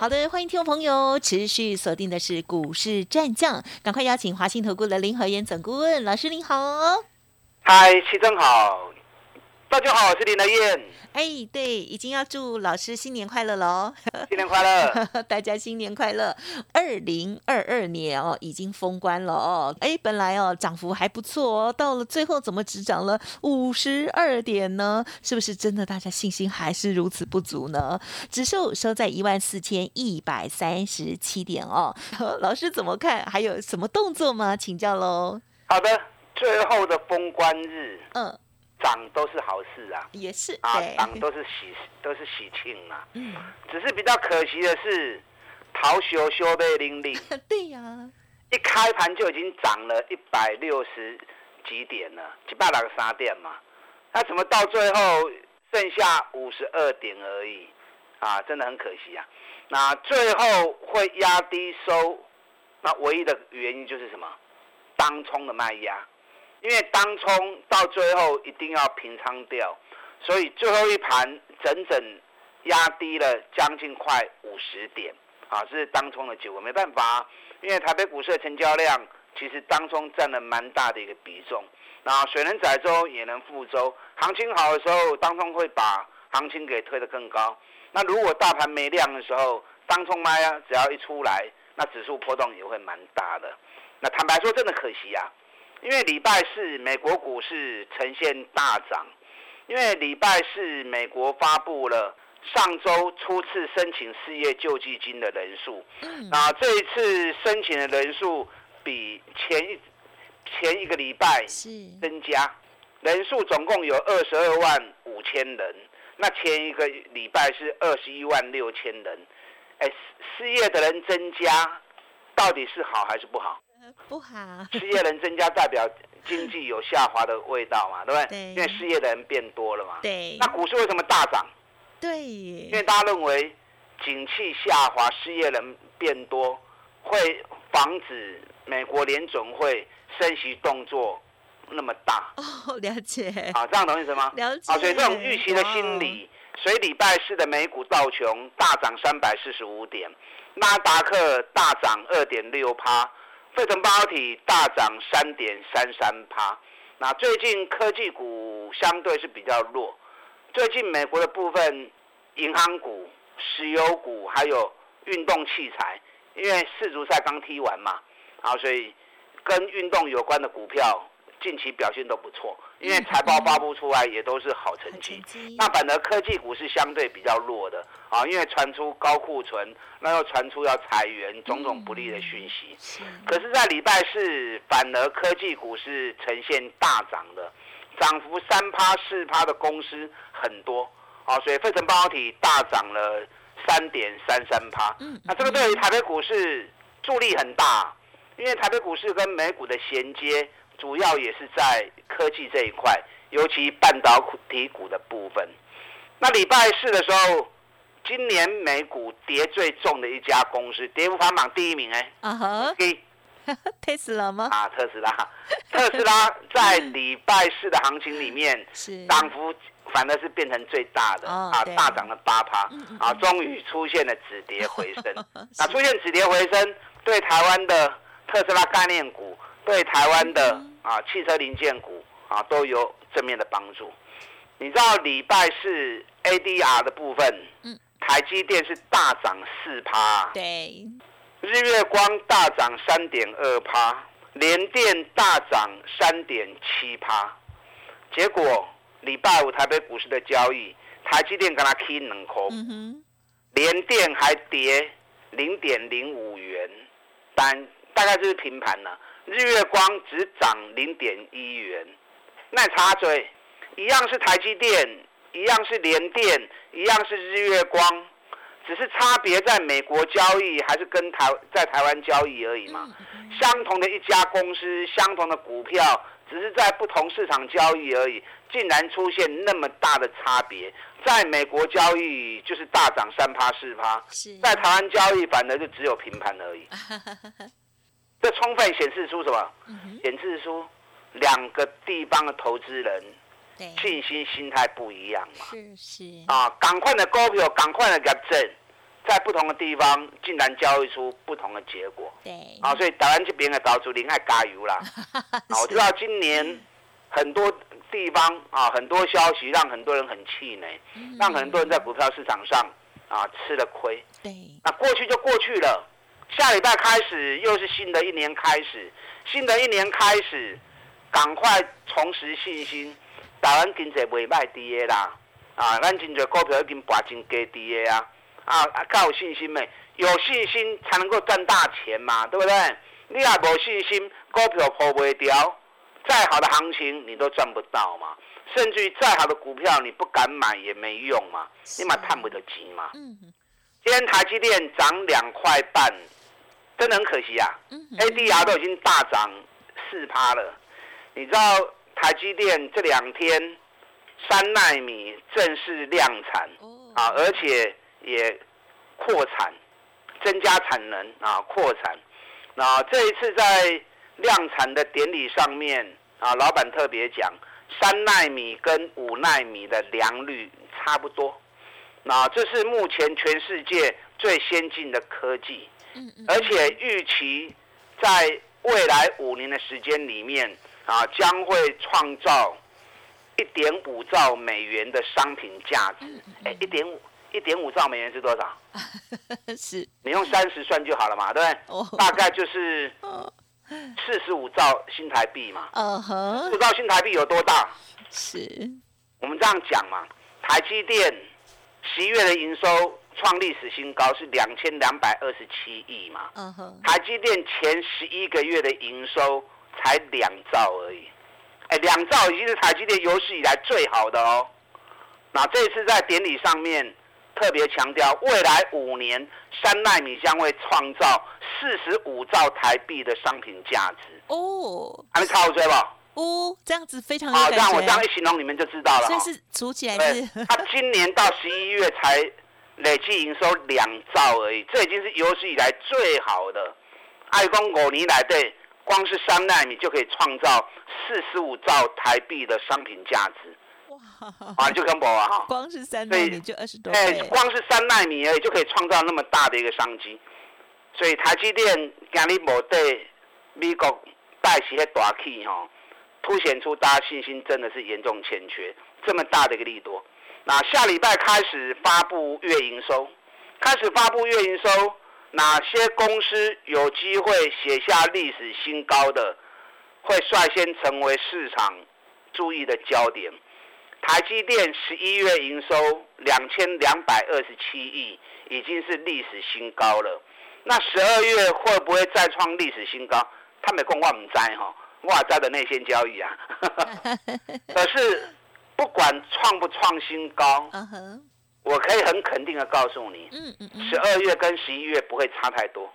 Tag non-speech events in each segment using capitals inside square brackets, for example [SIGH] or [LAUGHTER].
好的，欢迎听众朋友持续锁定的是股市战将，赶快邀请华信投顾的林和燕总顾问老师您好。嗨，齐正好，大家好，我是林德燕。哎，对，已经要祝老师新年快乐喽！[LAUGHS] 新年快乐，[LAUGHS] 大家新年快乐！二零二二年哦，已经封关了哦。哎，本来哦涨幅还不错哦，到了最后怎么只涨了五十二点呢？是不是真的大家信心还是如此不足呢？指数收在一万四千一百三十七点哦。[LAUGHS] 老师怎么看？还有什么动作吗？请教喽。好的，最后的封关日，嗯。涨都是好事啊，也是啊，涨都是喜都是喜庆嘛。嗯，只是比较可惜的是，桃修修被零零。[LAUGHS] 对呀，一开盘就已经涨了一百六十几点了，几百那个沙店嘛。那怎么到最后剩下五十二点而已？啊，真的很可惜啊。那最后会压低收，那唯一的原因就是什么？当冲的卖压。因为当冲到最后一定要平仓掉，所以最后一盘整整压低了将近快五十点，啊，是当冲的结果。没办法，因为台北股市的成交量其实当冲占了蛮大的一个比重。那水能载舟也能覆舟，行情好的时候，当冲会把行情给推得更高。那如果大盘没量的时候，当冲卖啊，只要一出来，那指数波动也会蛮大的。那坦白说，真的可惜呀。因为礼拜四美国股市呈现大涨，因为礼拜四美国发布了上周初次申请失业救济金的人数，那这一次申请的人数比前一前一个礼拜增加，人数总共有二十二万五千人，那前一个礼拜是二十一万六千人，哎，失业的人增加，到底是好还是不好？不好，失业人增加代表经济有下滑的味道嘛，对不对？对。因为失业的人变多了嘛。对。那股市为什么大涨？对。因为大家认为景气下滑，失业人变多，会防止美国联总会升息动作那么大。哦，了解。啊，这样懂意思吗？了解。啊，所以这种预期的心理，所以礼拜四的美股道琼大涨三百四十五点，纳达克大涨二点六趴。费城半导体大涨三点三三趴，那最近科技股相对是比较弱。最近美国的部分银行股、石油股还有运动器材，因为世足赛刚踢完嘛，啊，所以跟运动有关的股票。近期表现都不错，因为财报发布出来也都是好成绩。那反而科技股是相对比较弱的啊，因为传出高库存，那又传出要裁员，种种不利的讯息。可是，在礼拜四，反而科技股是呈现大涨的，涨幅三趴四趴的公司很多啊，所以费城半导体大涨了三点三三趴。那这个对于台北股市助力很大，因为台北股市跟美股的衔接。主要也是在科技这一块，尤其半导体股的部分。那礼拜四的时候，今年美股跌最重的一家公司，跌幅排行榜第一名哎，啊哈，[LAUGHS] 特斯拉吗？啊，特斯拉，[LAUGHS] 特斯拉在礼拜四的行情里面，[LAUGHS] 是涨幅反而是变成最大的啊，大涨了八趴啊，终于出现了止跌回升。那出现止跌回升，对台湾的特斯拉概念股。对台湾的啊汽车零件股啊都有正面的帮助。你知道礼拜四 ADR 的部分，嗯，台积电是大涨四趴，对，日月光大涨三点二趴，联电大涨三点七趴。结果礼拜五台北股市的交易，台积电跟它 K 能空，联电还跌零点零五元，但大概就是平盘了。日月光只涨零点一元，那插嘴，一样是台积电，一样是联电，一样是日月光，只是差别在美国交易还是跟台在台湾交易而已嘛。相同的一家公司，相同的股票，只是在不同市场交易而已，竟然出现那么大的差别。在美国交易就是大涨三趴四趴，在台湾交易反而就只有平盘而已。[LAUGHS] 这充分显示出什么？显示出两个地方的投资人信心心态不一样嘛。是是啊，赶快的股票，赶快的给证，在不同的地方竟然交易出不同的结果。对啊，所以台湾这边的岛主林爱加油啦！啊，[LAUGHS] 我知道今年很多地方啊，很多消息让很多人很气馁，让很多人在股票市场上啊吃了亏。对，那过去就过去了。下礼拜开始又是新的一年开始，新的一年开始，赶快重拾信心。台湾经济袂歹跌啦，啊，咱真侪股票已经拔真低跌啊，啊，较有信心没？有信心才能够赚大钱嘛，对不对？你也无信心，股票破不掉，再好的行情你都赚不到嘛。甚至于再好的股票你不敢买也没用嘛，你嘛探不得急嘛。嗯。今天台积电涨两块半。真的很可惜啊，ADR 都已经大涨四趴了。你知道台积电这两天三纳米正式量产啊，而且也扩产，增加产能啊，扩产。那这一次在量产的典礼上面啊，老板特别讲，三纳米跟五纳米的良率差不多。那这是目前全世界最先进的科技。而且预期在未来五年的时间里面啊，将会创造一点五兆美元的商品价值。哎，一点五一点五兆美元是多少？[LAUGHS] 是，你用三十算就好了嘛，对不对？大概就是 [LAUGHS] 四十五兆新台币嘛。嗯哼。不知道新台币有多大？是。我们这样讲嘛，台积电十一月的营收。创历史新高是两千两百二十七亿嘛？嗯哼。台积电前十一个月的营收才两兆而已，哎，两兆已经是台积电有史以来最好的哦。那这次在典礼上面特别强调，未来五年三纳米将会创造四十五兆台币的商品价值哦。还没卡我追吧？哦，这样子非常好，这样我这样一形容你们就知道了。这是数起来是。他今年到十一月才。累计营收两兆而已，这已经是有史以来最好的。爱公五年来对，光是三纳米就可以创造四十五兆台币的商品价值。哇！啊，就跟我啊，哈，[LAUGHS] 光是三纳米就二十多哎，光是三纳米而已就可以创造那么大的一个商机。所以台积电今日无对美国带起的大气哈，凸显出大家信心真的是严重欠缺，这么大的一个利多。那下礼拜开始发布月营收，开始发布月营收，哪些公司有机会写下历史新高？的会率先成为市场注意的焦点。台积电十一月营收两千两百二十七亿，已经是历史新高了。那十二月会不会再创历史新高？他没讲我唔知哈，我在的内线交易啊。[LAUGHS] [LAUGHS] 可是。不管创不创新高，我可以很肯定的告诉你，十二月跟十一月不会差太多，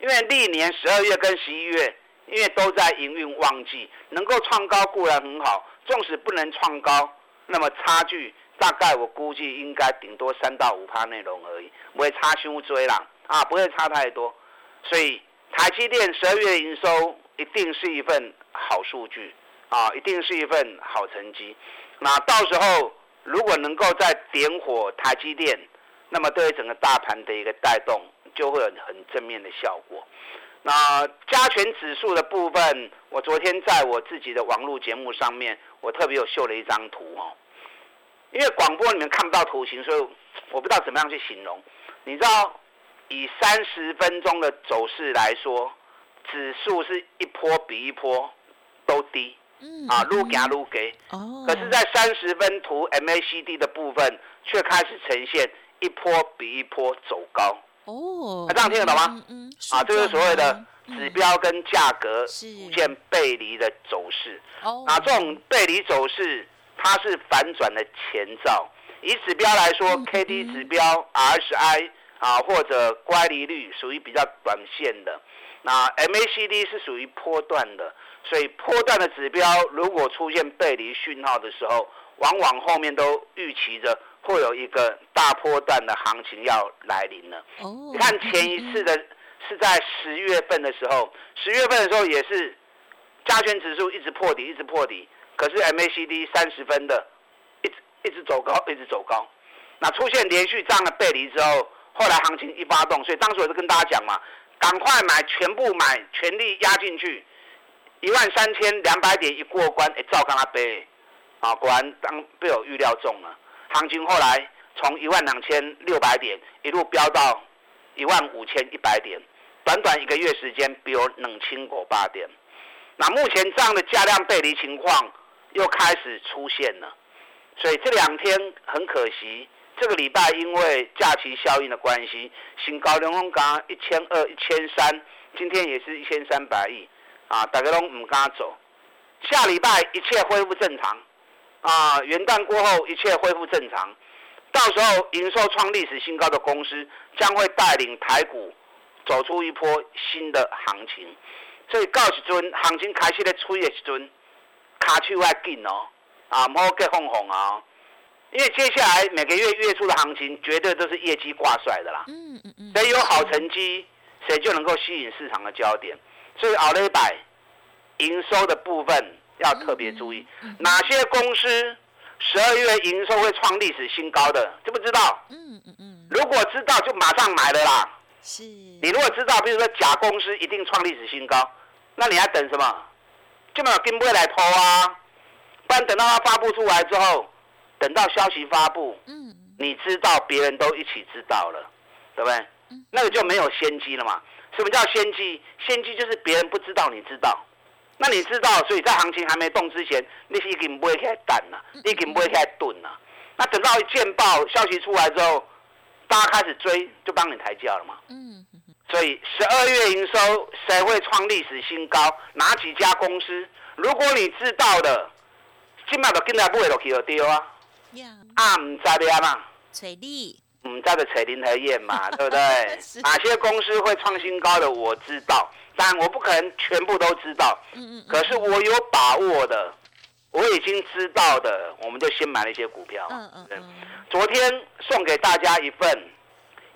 因为历年十二月跟十一月，因为都在营运旺季，能够创高固然很好，纵使不能创高，那么差距大概我估计应该顶多三到五趴内容而已，不会差胸追啦，啊，不会差太多，所以台积电十二月营收一定是一份好数据，啊，一定是一份好成绩。那到时候如果能够再点火台积电，那么对于整个大盘的一个带动就会有很正面的效果。那加权指数的部分，我昨天在我自己的网络节目上面，我特别有秀了一张图哦。因为广播里面看不到图形，所以我不知道怎么样去形容。你知道，以三十分钟的走势来说，指数是一波比一波都低。啊，撸加撸给，哦，可是，在三十分图 MACD 的部分，却开始呈现一波比一波走高。哦，那这样听得懂吗？嗯，啊，这是所谓的指标跟价格逐渐背离的走势。哦，那这种背离走势，它是反转的前兆，以指标来说，K D 指标 R S I 啊或者乖离率属于比较短线的，那 M A C D 是属于波段的，所以波段的指标如果出现背离讯号的时候，往往后面都预期着会有一个大波段的行情要来临了。哦，看前一次的是在十月份的时候，十月份的时候也是加权指数一直破底，一直破底，可是 M A C D 三十分的。一直走高，一直走高，那出现连续这样的背离之后，后来行情一发动，所以当时我就跟大家讲嘛，赶快买，全部买，全力压进去，一万三千两百点一过关，哎，照刚他背，啊，果然当被我预料中了，行情后来从一万两千六百点一路飙到一万五千一百点，短短一个月时间，比我冷清过八点，那目前这样的价量背离情况又开始出现了。所以这两天很可惜，这个礼拜因为假期效应的关系，新高连红港一千二、一千三，今天也是一千三百亿，啊，大家都唔敢走。下礼拜一切恢复正常，啊，元旦过后一切恢复正常，到时候营收创历史新高的公司将会带领台股走出一波新的行情。所以到时阵行情开始咧吹的时阵，卡手要紧哦。啊，唔好给哄哄啊！因为接下来每个月月初的行情，绝对都是业绩挂帅的啦。嗯嗯嗯。谁有好成绩，谁就能够吸引市场的焦点。所以奥利百营收的部分要特别注意，哪些公司十二月营收会创历史新高？的知不知道？嗯嗯嗯。如果知道，就马上买了啦。是。你如果知道，比如说甲公司一定创历史新高，那你还等什么？就没有跟未来拖啊。不然等到它发布出来之后，等到消息发布，嗯，你知道，别人都一起知道了，对不对？那个就没有先机了嘛。什么叫先机？先机就是别人不知道，你知道。那你知道，所以在行情还没动之前，你已经不会开蛋了，已经不会开盾了。那等到一见报消息出来之后，大家开始追，就帮你抬价了嘛。嗯。[LAUGHS] 所以十二月营收谁会创历史新高？哪几家公司？如果你知道的。今麦就进来买落去就丢啊！啊，唔知的啊嘛，找你，唔知的找林和燕嘛，[LAUGHS] 对不对？哪些公司会创新高的我知道，但我不可能全部都知道。嗯嗯。可是我有把握的，我已经知道的，我们就先买了一些股票。嗯嗯嗯。昨天送给大家一份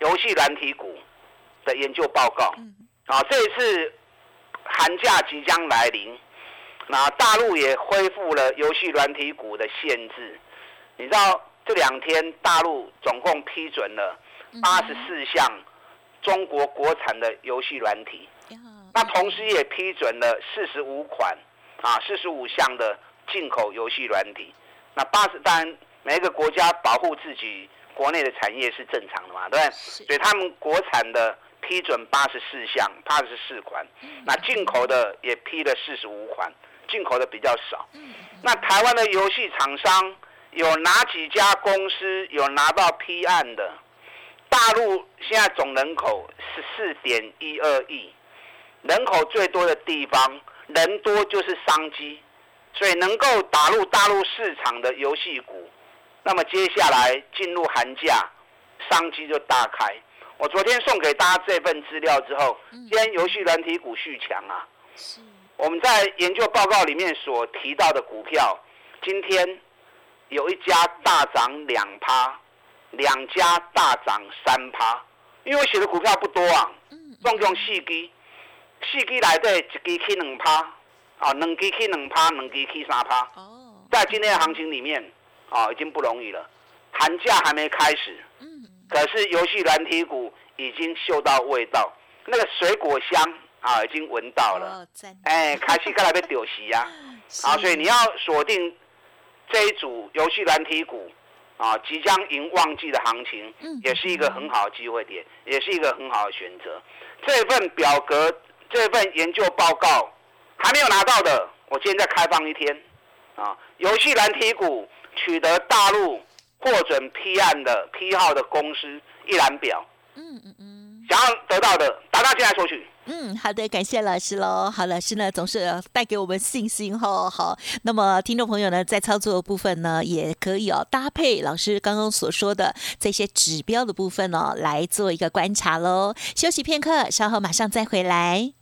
游戏软体股的研究报告。嗯。啊，这一次寒假即将来临。那大陆也恢复了游戏软体股的限制，你知道这两天大陆总共批准了八十四项中国国产的游戏软体，那同时也批准了四十五款啊四十五项的进口游戏软体。那八十当然每一个国家保护自己国内的产业是正常的嘛，对不对？所以他们国产的批准八十四项八十四款，那进口的也批了四十五款。进口的比较少，那台湾的游戏厂商有哪几家公司有拿到批案的？大陆现在总人口十四点一二亿，人口最多的地方，人多就是商机，所以能够打入大陆市场的游戏股，那么接下来进入寒假，商机就大开。我昨天送给大家这份资料之后，今天游戏软体股续强啊。我们在研究报告里面所提到的股票，今天有一家大涨两趴，两家大涨三趴。因为我写的股票不多啊，总共四支，四支来的一支起两趴，啊，两支起两趴，两支起三趴。哦，在今天的行情里面，啊，已经不容易了。寒假还没开始，嗯，可是游戏蓝体股已经嗅到味道，那个水果香。啊，已经闻到了，哎，开始看来被丢席呀，[LAUGHS] 啊，所以你要锁定这一组游戏蓝体股，啊，即将迎旺季的行情，也是一个很好的机会点，也是一个很好的选择。这份表格，这份研究报告还没有拿到的，我今天再开放一天，啊，游戏蓝体股取得大陆获准批案的批号的公司一览表，嗯嗯嗯，想要得到的，打大进来索取。嗯，好的，感谢老师喽。好，老师呢总是带给我们信心哈。好，那么听众朋友呢，在操作的部分呢，也可以哦搭配老师刚刚所说的这些指标的部分哦，来做一个观察喽。休息片刻，稍后马上再回来。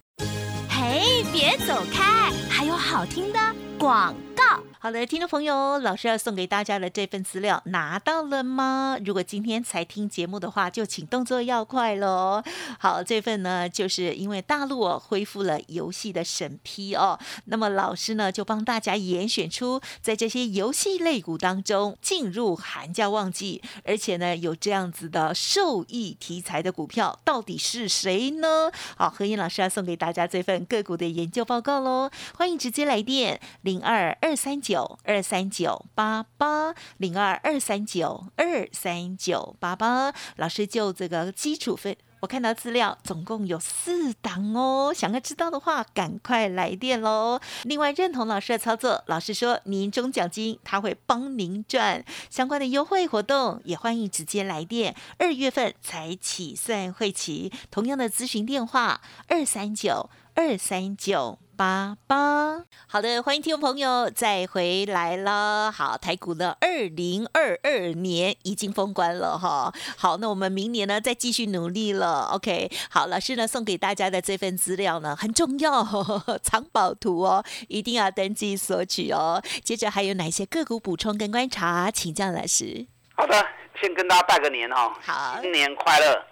嘿，别走开，还有好听的广告。好的，听众朋友，老师要送给大家的这份资料拿到了吗？如果今天才听节目的话，就请动作要快喽。好，这份呢，就是因为大陆恢复了游戏的审批哦，那么老师呢就帮大家严选出在这些游戏类股当中进入寒假旺季，而且呢有这样子的受益题材的股票，到底是谁呢？好，何燕老师要送给大家这份个股的研究报告喽，欢迎直接来电零二二三九。九二三九八八零二二三九二三九八八，老师就这个基础分，我看到资料总共有四档哦，想要知道的话，赶快来电喽。另外认同老师的操作，老师说年终奖金他会帮您赚相关的优惠活动，也欢迎直接来电。二月份才起算会期，同样的咨询电话二三九二三九。八八，好的，欢迎听众朋友再回来了。好，台股呢，二零二二年已经封关了哈。好，那我们明年呢再继续努力了。OK，好，老师呢送给大家的这份资料呢很重要，[LAUGHS] 藏宝图哦，一定要登记索取哦。接着还有哪些个股补充跟观察，请教老师。好的，先跟大家拜个年哈，好，新年快乐。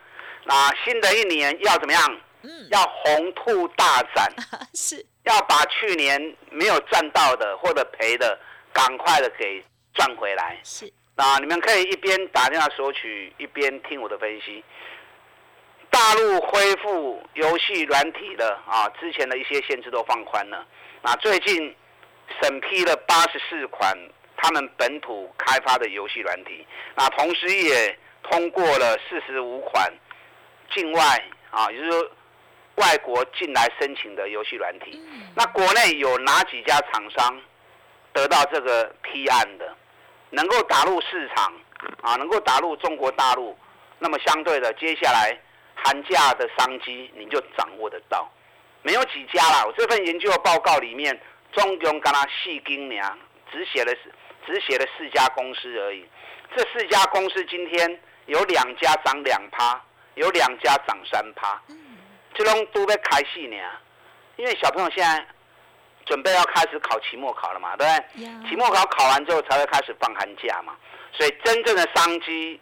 那新的一年要怎么样？嗯，要红兔大展，[LAUGHS] 是。要把去年没有赚到的或者赔的，赶快的给赚回来。是，那你们可以一边打电话索取，一边听我的分析。大陆恢复游戏软体的啊，之前的一些限制都放宽了。那最近审批了八十四款他们本土开发的游戏软体，那同时也通过了四十五款境外啊，也就是说。外国进来申请的游戏软体，那国内有哪几家厂商得到这个批案的，能够打入市场啊，能够打入中国大陆，那么相对的，接下来寒假的商机你就掌握得到。没有几家啦，我这份研究报告里面，中共跟他细盯娘，只写了只写了四家公司而已。这四家公司今天有两家涨两趴，有两家涨三趴。这种都在开戏呢，因为小朋友现在准备要开始考期末考了嘛，对不对？期末考考完之后才会开始放寒假嘛，所以真正的商机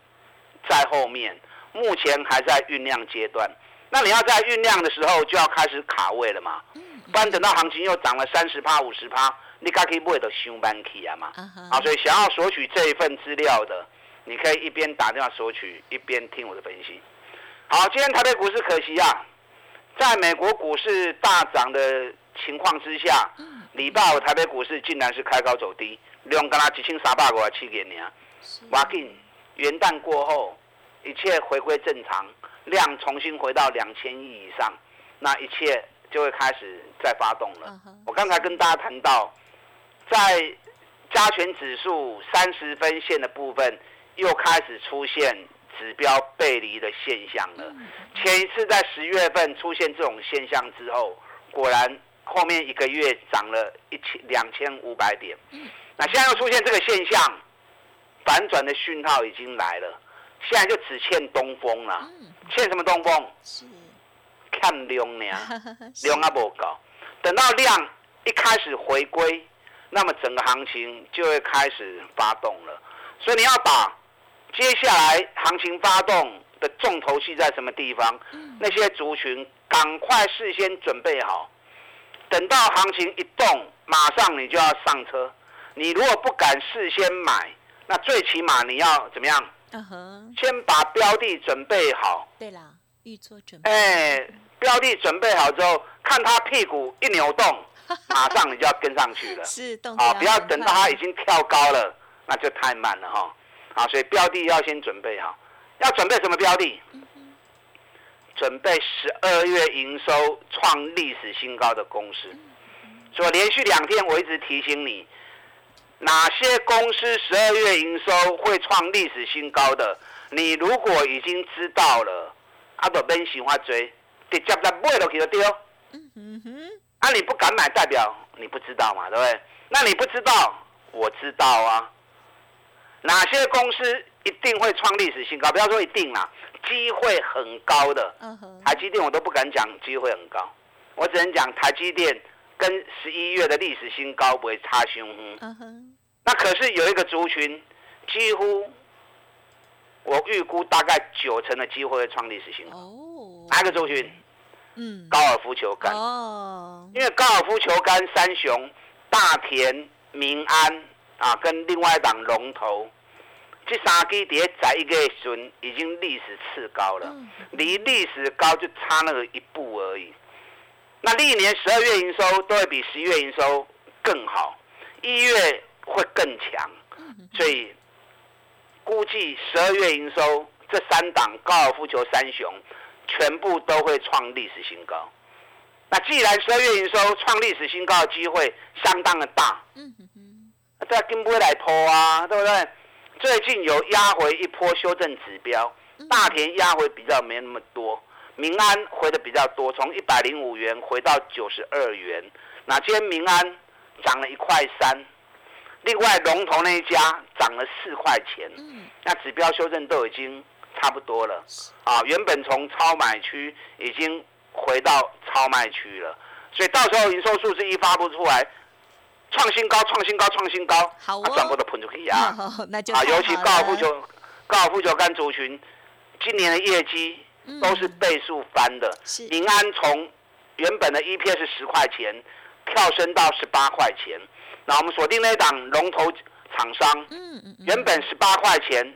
在后面，目前还在酝酿阶段。那你要在酝酿的时候就要开始卡位了嘛，不然等到行情又涨了三十趴、五十趴，你该可以买到上班去啊嘛。啊，所以想要索取这一份资料的，你可以一边打电话索取，一边听我的分析。好，今天台北股市可惜啊。在美国股市大涨的情况之下，礼拜五台北股市竟然是开高走低，两干啦几千三百个七点年，哇紧元旦过后，一切回归正常，量重新回到两千亿以上，那一切就会开始再发动了。我刚才跟大家谈到，在加权指数三十分线的部分，又开始出现。指标背离的现象了。前一次在十月份出现这种现象之后，果然后面一个月涨了一千两千五百点。那现在又出现这个现象，反转的讯号已经来了。现在就只欠东风了。欠什么东风？是看量呢，[LAUGHS] 量啊不够。等到量一开始回归，那么整个行情就会开始发动了。所以你要把。接下来行情发动的重头戏在什么地方？那些族群赶快事先准备好，等到行情一动，马上你就要上车。你如果不敢事先买，那最起码你要怎么样？嗯哼，先把标的准备好。对啦，预做准备。哎，标的准备好之后，看他屁股一扭动，[LAUGHS] 马上你就要跟上去了。是动啊，不要等到它已经跳高了，那就太慢了哈。啊，所以标的要先准备好，要准备什么标的？准备十二月营收创历史新高的公司。所以连续两天我一直提醒你，哪些公司十二月营收会创历史新高的，你如果已经知道了，阿都边喜欢追，直接来买落去就对。嗯哼，啊，你不敢买，代表你不知道嘛，对不对？那你不知道，我知道啊。哪些公司一定会创历史新高？不要说一定啦，机会很高的。台积电我都不敢讲机会很高，我只能讲台积电跟十一月的历史新高不会差凶。嗯那可是有一个族群，几乎我预估大概九成的机会会创历史新高。哦。哪个族群？嗯。高尔夫球杆。哦。因为高尔夫球杆三雄大田、民安。啊，跟另外一档龙头，这三基碟在一个时已经历史次高了，离历史高就差那个一步而已。那历年十二月营收都会比十一月营收更好，一月会更强，所以估计十二月营收这三档高尔夫球三雄全部都会创历史新高。那既然十二月营收创历史新高的机会相当的大。在跟不会来拖啊，对不对？最近有压回一波修正指标，大田压回比较没那么多，民安回的比较多，从一百零五元回到九十二元。那今天民安涨了一块三，另外龙头那一家涨了四块钱。那指标修正都已经差不多了啊，原本从超买区已经回到超卖区了，所以到时候营收数字一发布出来。创新高，创新高，创新高，好啊，全部都喷出去啊！[LAUGHS] 那就啊，尤其高尔夫球、高尔夫球杆族群，今年的业绩都是倍数翻的。是，民安从原本的 EPS 十块钱跳升到十八块钱。那我们锁定那档龙头厂商，嗯嗯，原本十八块钱，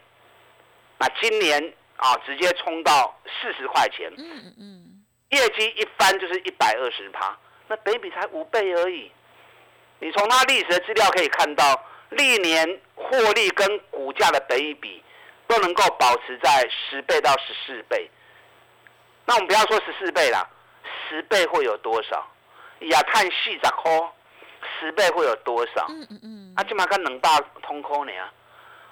那今年啊直接冲到四十块钱。嗯嗯嗯，业绩一翻就是一百二十趴，那北比才五倍而已。你从它历史的资料可以看到，历年获利跟股价的比比都能够保持在十倍到十四倍。那我们不要说十四倍啦，十倍会有多少？亚碳细十颗，十倍会有多少？嗯嗯嗯。啊，起码跟能大通空呢啊！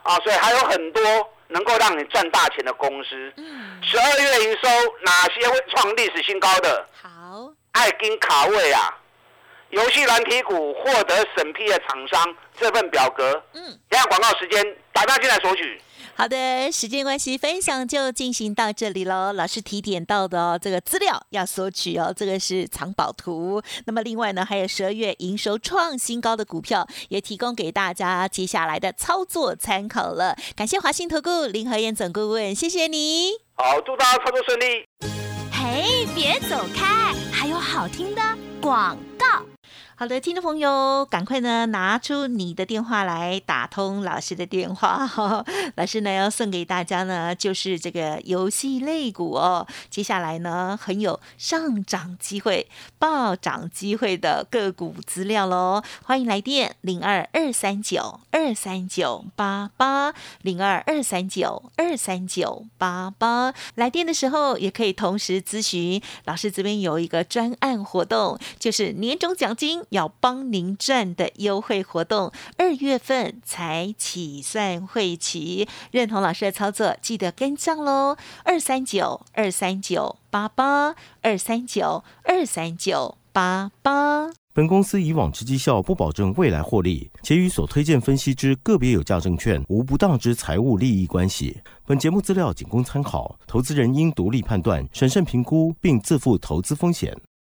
啊，所以还有很多能够让你赚大钱的公司。嗯。十二月营收哪些会创历史新高的？好。爱金卡位啊！游戏蓝皮股获得审批的厂商这份表格，嗯，等下广告时间，打电话进来索取。好的，时间关系，分享就进行到这里喽。老师提点到的哦，这个资料要索取哦，这个是藏宝图。那么另外呢，还有十二月营收创新高的股票，也提供给大家接下来的操作参考了。感谢华信投顾林和燕总顾问，谢谢你。好，祝大家操作顺利。嘿，别走开，还有好听的广告。好的，听众朋友，赶快呢拿出你的电话来打通老师的电话。[LAUGHS] 老师呢要送给大家呢，就是这个游戏类股哦。接下来呢，很有上涨机会、暴涨机会的个股资料喽。欢迎来电零二二三九二三九八八零二二三九二三九八八。来电的时候也可以同时咨询老师这边有一个专案活动，就是年终奖金。要帮您赚的优惠活动，二月份才起算会期，认同老师的操作，记得跟上喽。二三九二三九八八二三九二三九八八。本公司以往之绩效不保证未来获利，且与所推荐分析之个别有价证券无不当之财务利益关系。本节目资料仅供参考，投资人应独立判断、审慎评估，并自负投资风险。